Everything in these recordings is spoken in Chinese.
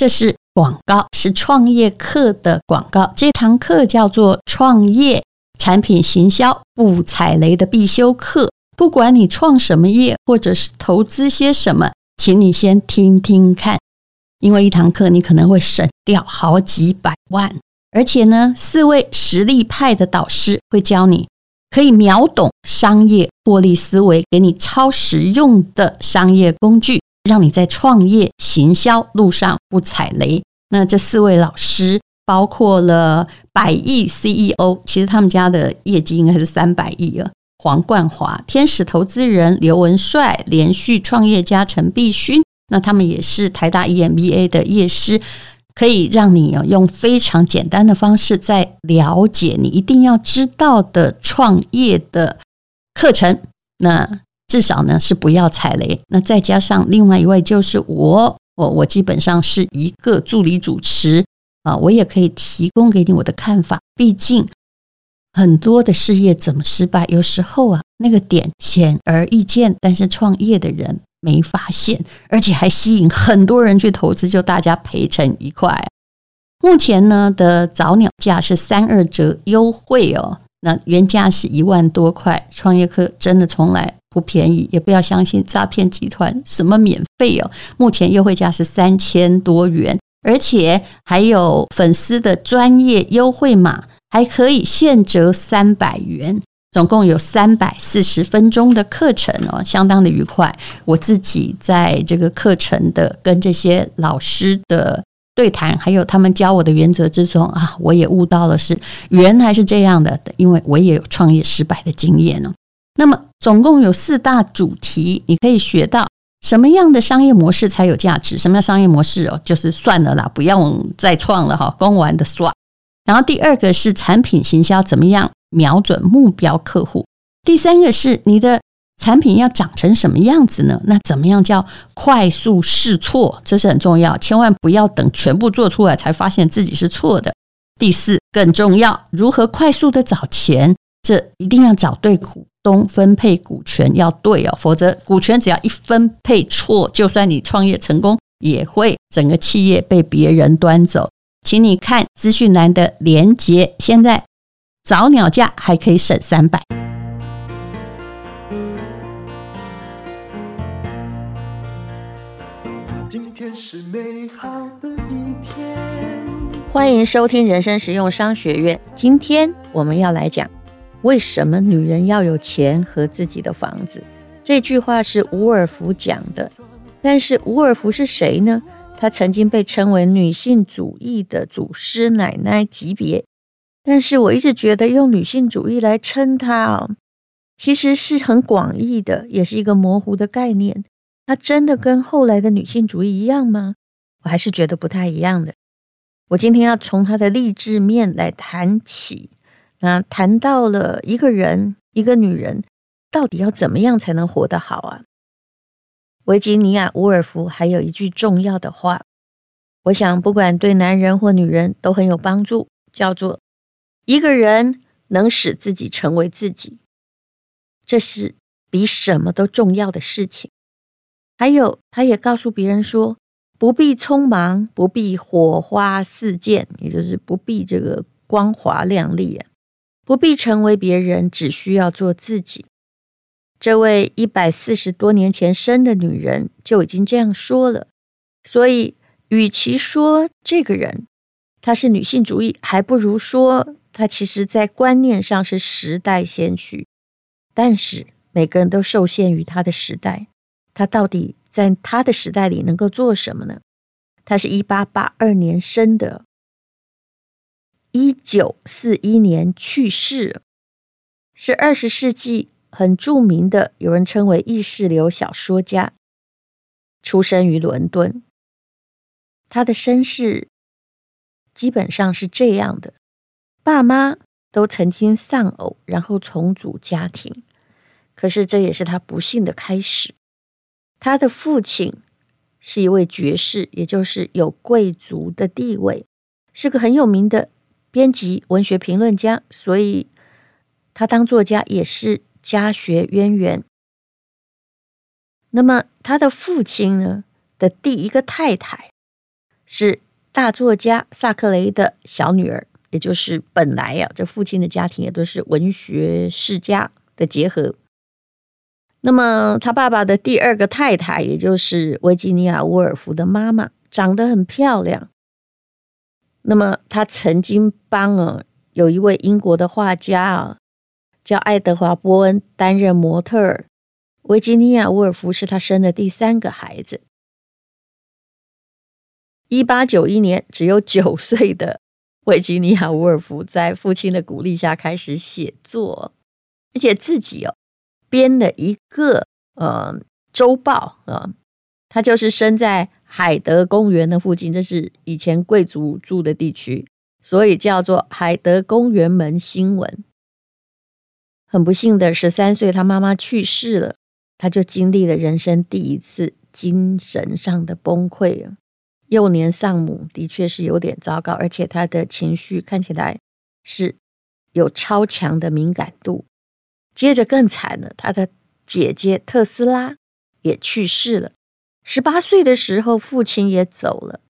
这是广告，是创业课的广告。这堂课叫做《创业产品行销不踩雷的必修课》。不管你创什么业，或者是投资些什么，请你先听听看，因为一堂课你可能会省掉好几百万。而且呢，四位实力派的导师会教你，可以秒懂商业获利思维，给你超实用的商业工具，让你在创业行销路上不踩雷。那这四位老师包括了百亿 CEO，其实他们家的业绩应该是三百亿了。黄冠华、天使投资人刘文帅、连续创业家陈必勋，那他们也是台大 EMBA 的业师，可以让你用非常简单的方式，在了解你一定要知道的创业的课程。那至少呢是不要踩雷。那再加上另外一位就是我，我我基本上是一个助理主持啊，我也可以提供给你我的看法，毕竟。很多的事业怎么失败？有时候啊，那个点显而易见，但是创业的人没发现，而且还吸引很多人去投资，就大家赔成一块。目前呢的早鸟价是三二折优惠哦，那原价是一万多块。创业课真的从来不便宜，也不要相信诈骗集团什么免费哦。目前优惠价是三千多元，而且还有粉丝的专业优惠码。还可以现折三百元，总共有三百四十分钟的课程哦，相当的愉快。我自己在这个课程的跟这些老师的对谈，还有他们教我的原则之中啊，我也悟到了是原来是这样的，因为我也有创业失败的经验哦。那么总共有四大主题，你可以学到什么样的商业模式才有价值？什么样商业模式哦？就是算了啦，不用再创了哈，公完的算。然后第二个是产品行销怎么样瞄准目标客户？第三个是你的产品要长成什么样子呢？那怎么样叫快速试错？这是很重要，千万不要等全部做出来才发现自己是错的。第四更重要，如何快速的找钱？这一定要找对股东，分配股权要对哦，否则股权只要一分配错，就算你创业成功，也会整个企业被别人端走。请你看资讯栏的连接，现在早鸟价还可以省三百。今天是美好的一天。欢迎收听人生实用商学院。今天我们要来讲，为什么女人要有钱和自己的房子？这句话是伍尔夫讲的，但是伍尔夫是谁呢？她曾经被称为女性主义的祖师奶奶级别，但是我一直觉得用女性主义来称她哦，其实是很广义的，也是一个模糊的概念。她真的跟后来的女性主义一样吗？我还是觉得不太一样的。我今天要从她的励志面来谈起，那谈到了一个人，一个女人到底要怎么样才能活得好啊？维吉尼亚·伍尔夫还有一句重要的话，我想不管对男人或女人都很有帮助，叫做“一个人能使自己成为自己，这是比什么都重要的事情。”还有，他也告诉别人说：“不必匆忙，不必火花四溅，也就是不必这个光华亮丽啊，不必成为别人，只需要做自己。”这位一百四十多年前生的女人就已经这样说了，所以与其说这个人她是女性主义，还不如说她其实在观念上是时代先驱。但是每个人都受限于她的时代，她到底在她的时代里能够做什么呢？她是一八八二年生的，一九四一年去世，是二十世纪。很著名的，有人称为意识流小说家，出生于伦敦。他的身世基本上是这样的：爸妈都曾经丧偶，然后重组家庭。可是这也是他不幸的开始。他的父亲是一位爵士，也就是有贵族的地位，是个很有名的编辑、文学评论家，所以他当作家也是。家学渊源。那么他的父亲呢的第一个太太是大作家萨克雷的小女儿，也就是本来、啊，这父亲的家庭也都是文学世家的结合。那么他爸爸的第二个太太，也就是维吉尼亚·沃尔夫的妈妈，长得很漂亮。那么他曾经帮啊，有一位英国的画家啊，叫爱德华·波恩担任模特儿。维吉尼亚·沃尔夫是他生的第三个孩子。一八九一年，只有九岁的维吉尼亚·沃尔夫在父亲的鼓励下开始写作，而且自己哦。编的一个呃周报啊、呃，他就是生在海德公园的附近，这是以前贵族住的地区，所以叫做海德公园门新闻。很不幸的，十三岁他妈妈去世了，他就经历了人生第一次精神上的崩溃啊！幼年丧母的确是有点糟糕，而且他的情绪看起来是有超强的敏感度。接着更惨了，他的姐姐特斯拉也去世了。十八岁的时候，父亲也走了。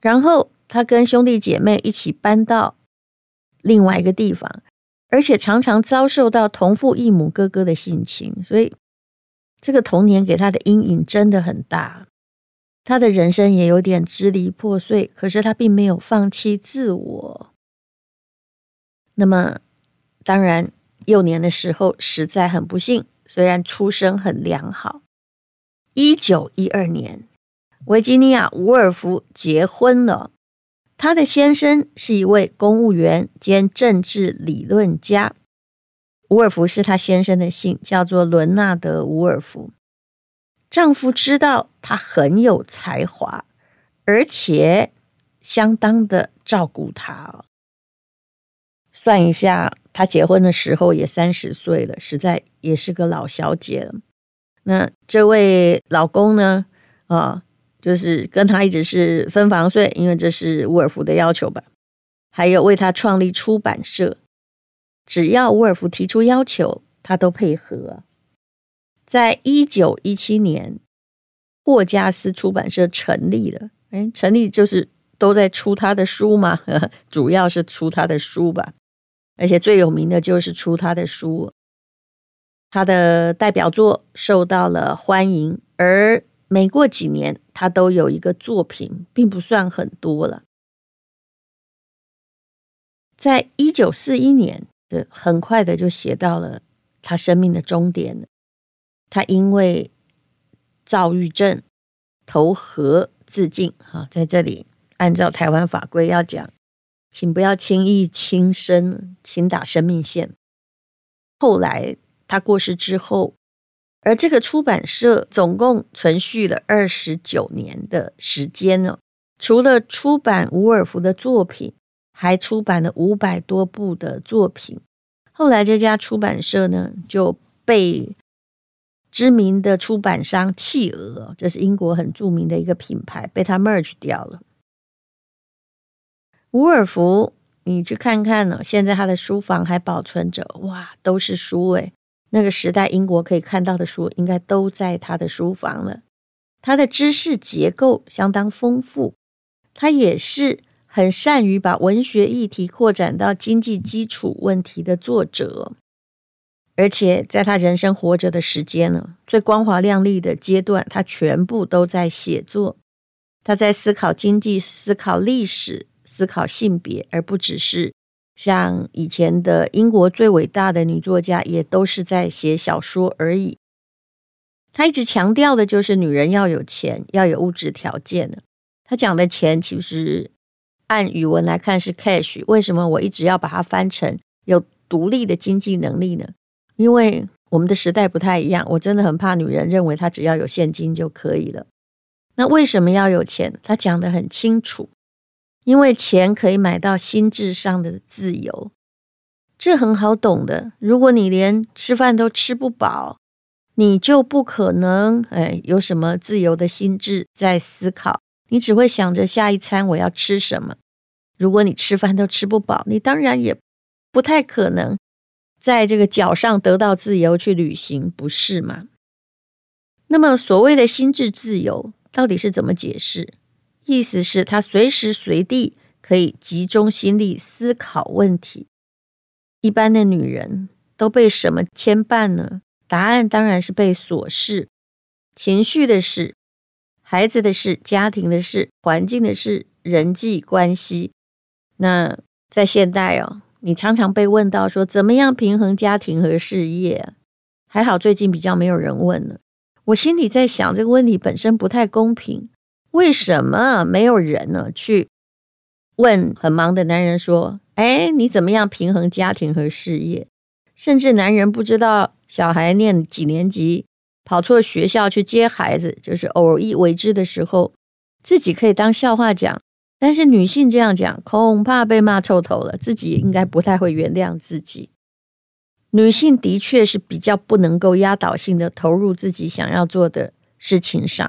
然后他跟兄弟姐妹一起搬到另外一个地方，而且常常遭受到同父异母哥哥的性侵，所以这个童年给他的阴影真的很大。他的人生也有点支离破碎，可是他并没有放弃自我。那么，当然。幼年的时候实在很不幸，虽然出生很良好。一九一二年，维吉尼亚·伍尔夫结婚了。她的先生是一位公务员兼政治理论家。伍尔夫是她先生的姓，叫做伦纳德·伍尔夫。丈夫知道她很有才华，而且相当的照顾她。算一下。她结婚的时候也三十岁了，实在也是个老小姐了。那这位老公呢？啊，就是跟他一直是分房睡，因为这是伍尔夫的要求吧。还有为他创立出版社，只要伍尔夫提出要求，他都配合。在一九一七年，霍加斯出版社成立了。哎，成立就是都在出他的书嘛，主要是出他的书吧。而且最有名的就是出他的书，他的代表作受到了欢迎，而每过几年他都有一个作品，并不算很多了。在一九四一年，很快的就写到了他生命的终点。他因为躁郁症投河自尽。哈，在这里按照台湾法规要讲。请不要轻易轻生，请打生命线。后来他过世之后，而这个出版社总共存续了二十九年的时间呢。除了出版伍尔夫的作品，还出版了五百多部的作品。后来这家出版社呢就被知名的出版商企鹅，这是英国很著名的一个品牌，被他 merge 掉了。伍尔夫，你去看看呢。现在他的书房还保存着，哇，都是书诶。那个时代英国可以看到的书，应该都在他的书房了。他的知识结构相当丰富，他也是很善于把文学议题扩展到经济基础问题的作者。而且在他人生活着的时间呢，最光华亮丽的阶段，他全部都在写作。他在思考经济，思考历史。思考性别，而不只是像以前的英国最伟大的女作家，也都是在写小说而已。她一直强调的就是女人要有钱，要有物质条件的。她讲的钱，其实按语文来看是 cash。为什么我一直要把它翻成有独立的经济能力呢？因为我们的时代不太一样，我真的很怕女人认为她只要有现金就可以了。那为什么要有钱？她讲的很清楚。因为钱可以买到心智上的自由，这很好懂的。如果你连吃饭都吃不饱，你就不可能哎有什么自由的心智在思考，你只会想着下一餐我要吃什么。如果你吃饭都吃不饱，你当然也不太可能在这个脚上得到自由去旅行，不是吗？那么所谓的心智自由到底是怎么解释？意思是他随时随地可以集中心力思考问题。一般的女人都被什么牵绊呢？答案当然是被琐事、情绪的事、孩子的事、家庭的事、环境的事、人际关系。那在现代哦，你常常被问到说怎么样平衡家庭和事业？还好最近比较没有人问了。我心里在想，这个问题本身不太公平。为什么没有人呢去问很忙的男人说：“哎，你怎么样平衡家庭和事业？”甚至男人不知道小孩念几年级，跑错学校去接孩子，就是偶尔为之的时候，自己可以当笑话讲。但是女性这样讲，恐怕被骂臭头了，自己应该不太会原谅自己。女性的确是比较不能够压倒性的投入自己想要做的事情上。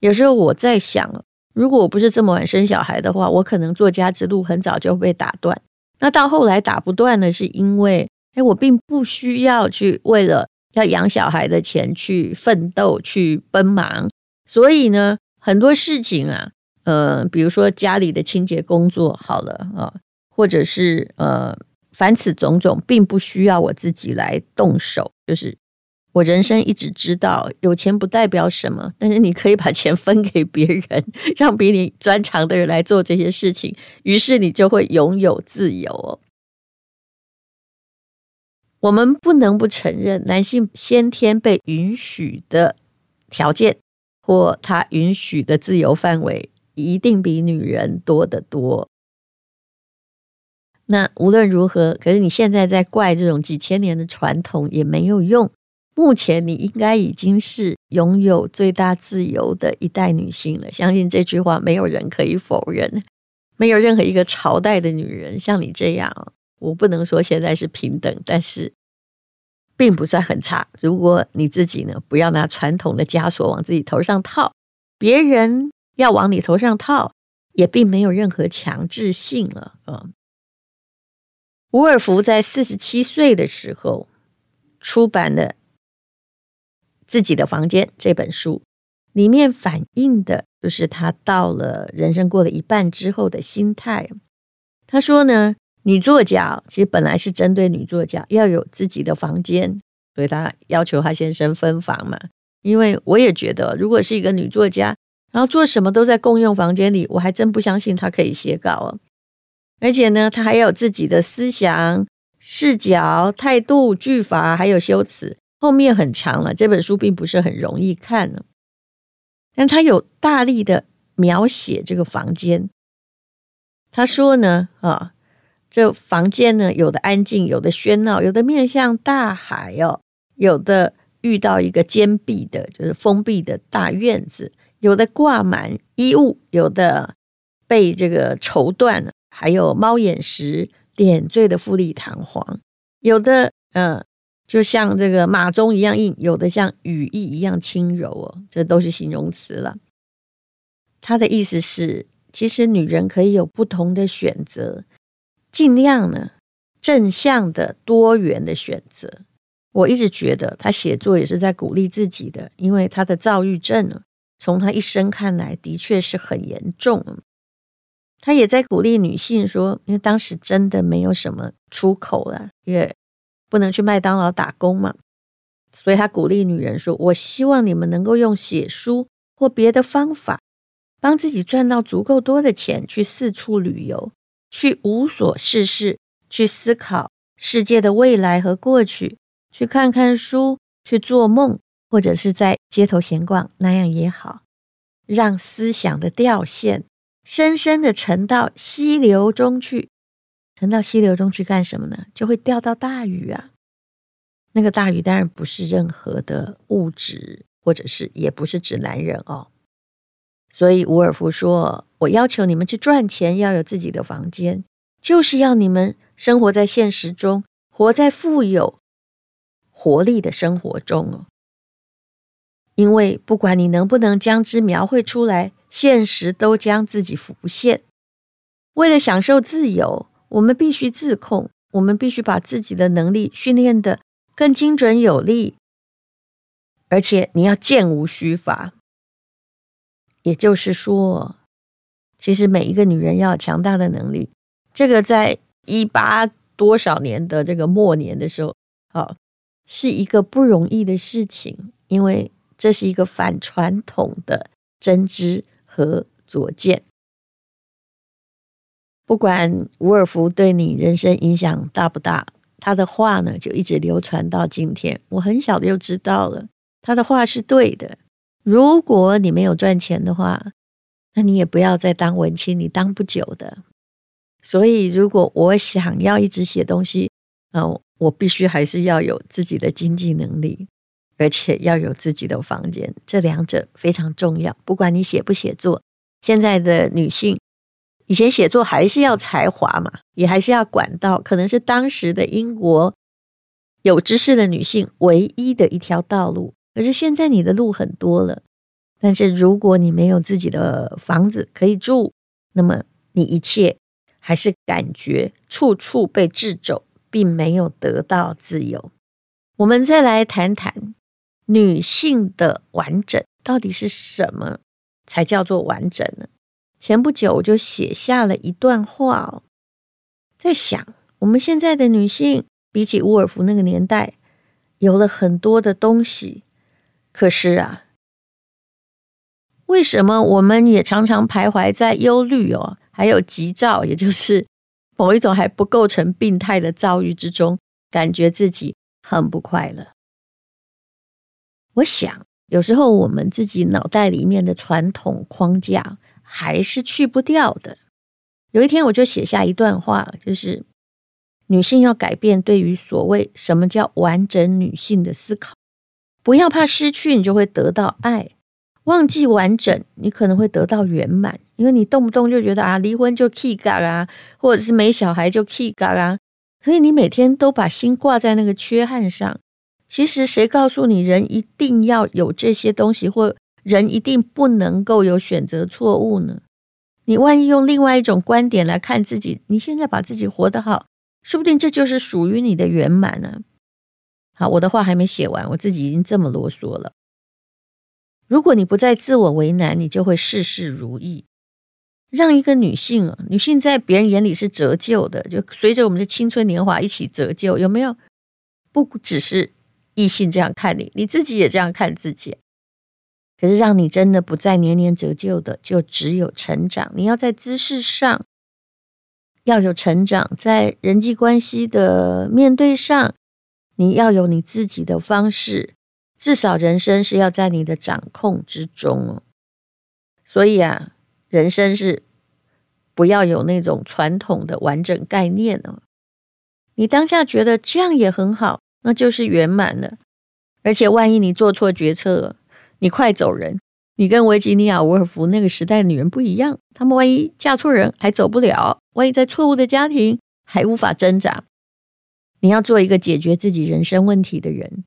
有时候我在想，如果我不是这么晚生小孩的话，我可能作家之路很早就被打断。那到后来打不断呢，是因为，哎，我并不需要去为了要养小孩的钱去奋斗、去奔忙。所以呢，很多事情啊，呃，比如说家里的清洁工作好了啊，或者是呃，凡此种种，并不需要我自己来动手，就是。我人生一直知道，有钱不代表什么，但是你可以把钱分给别人，让比你专长的人来做这些事情，于是你就会拥有自由哦。我们不能不承认，男性先天被允许的条件或他允许的自由范围，一定比女人多得多。那无论如何，可是你现在在怪这种几千年的传统也没有用。目前你应该已经是拥有最大自由的一代女性了，相信这句话没有人可以否认。没有任何一个朝代的女人像你这样，我不能说现在是平等，但是并不算很差。如果你自己呢，不要拿传统的枷锁往自己头上套，别人要往你头上套，也并没有任何强制性了。嗯，伍尔夫在四十七岁的时候出版了。自己的房间这本书里面反映的就是他到了人生过了一半之后的心态。他说呢，女作家其实本来是针对女作家要有自己的房间，所以他要求他先生分房嘛。因为我也觉得，如果是一个女作家，然后做什么都在共用房间里，我还真不相信她可以写稿哦。而且呢，她还有自己的思想、视角、态度、句法，还有修辞。后面很长了，这本书并不是很容易看呢，但他有大力的描写这个房间。他说呢，啊，这房间呢，有的安静，有的喧闹，有的面向大海哦，有的遇到一个坚闭的，就是封闭的大院子，有的挂满衣物，有的被这个绸缎还有猫眼石点缀的富丽堂皇，有的嗯。就像这个马鬃一样硬，有的像羽翼一样轻柔哦，这都是形容词了。他的意思是，其实女人可以有不同的选择，尽量呢正向的、多元的选择。我一直觉得他写作也是在鼓励自己的，因为他的躁郁症呢，从他一生看来的确是很严重。他也在鼓励女性说，因为当时真的没有什么出口了，也。不能去麦当劳打工嘛，所以他鼓励女人说：“我希望你们能够用写书或别的方法，帮自己赚到足够多的钱，去四处旅游，去无所事事，去思考世界的未来和过去，去看看书，去做梦，或者是在街头闲逛，那样也好，让思想的掉线深深的沉到溪流中去。”沉到溪流中去干什么呢？就会钓到大鱼啊！那个大鱼当然不是任何的物质，或者是也不是指男人哦。所以伍尔夫说：“我要求你们去赚钱，要有自己的房间，就是要你们生活在现实中，活在富有活力的生活中哦。因为不管你能不能将之描绘出来，现实都将自己浮现。为了享受自由。”我们必须自控，我们必须把自己的能力训练得更精准有力，而且你要箭无虚发。也就是说，其实每一个女人要有强大的能力，这个在一八多少年的这个末年的时候，啊，是一个不容易的事情，因为这是一个反传统的真知和左见。不管伍尔夫对你人生影响大不大，他的话呢就一直流传到今天。我很小就知道了，他的话是对的。如果你没有赚钱的话，那你也不要再当文青，你当不久的。所以，如果我想要一直写东西，呃，我必须还是要有自己的经济能力，而且要有自己的房间，这两者非常重要。不管你写不写作，现在的女性，以前写作还是要才华嘛，也还是要管道，可能是当时的英国有知识的女性唯一的一条道路。可是现在你的路很多了，但是如果你没有自己的房子可以住，那么你一切还是感觉处处被掣肘，并没有得到自由。我们再来谈谈女性的完整到底是什么才叫做完整呢？前不久我就写下了一段话哦，在想我们现在的女性比起伍尔夫那个年代，有了很多的东西。可是啊，为什么我们也常常徘徊在忧虑哦，还有急躁，也就是 某一种还不构成病态的躁郁之中，感觉自己很不快乐？我想，有时候我们自己脑袋里面的传统框架还是去不掉的。有一天，我就写下一段话，就是女性要改变对于所谓什么叫完整女性的思考。不要怕失去，你就会得到爱；忘记完整，你可能会得到圆满。因为你动不动就觉得啊，离婚就气嘎啊，或者是没小孩就气嘎啊，所以你每天都把心挂在那个缺憾上。其实谁告诉你人一定要有这些东西，或人一定不能够有选择错误呢？你万一用另外一种观点来看自己，你现在把自己活得好，说不定这就是属于你的圆满呢。好，我的话还没写完，我自己已经这么啰嗦了。如果你不再自我为难，你就会事事如意。让一个女性啊，女性在别人眼里是折旧的，就随着我们的青春年华一起折旧，有没有？不只是异性这样看你，你自己也这样看自己。可是让你真的不再年年折旧的，就只有成长。你要在姿势上要有成长，在人际关系的面对上。你要有你自己的方式，至少人生是要在你的掌控之中哦。所以啊，人生是不要有那种传统的完整概念哦。你当下觉得这样也很好，那就是圆满了。而且万一你做错决策，你快走人。你跟维吉尼亚·伍尔夫那个时代的女人不一样，她们万一嫁错人还走不了，万一在错误的家庭还无法挣扎。你要做一个解决自己人生问题的人，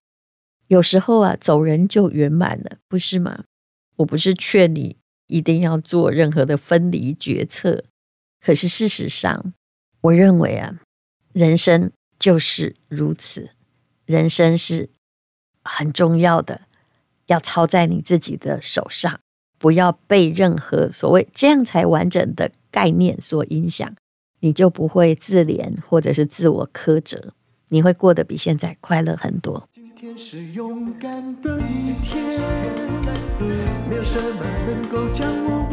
有时候啊，走人就圆满了，不是吗？我不是劝你一定要做任何的分离决策，可是事实上，我认为啊，人生就是如此，人生是很重要的，要操在你自己的手上，不要被任何所谓这样才完整的概念所影响，你就不会自怜或者是自我苛责。你会过得比现在快乐很多。今天是勇敢的一天，没有什么能够将我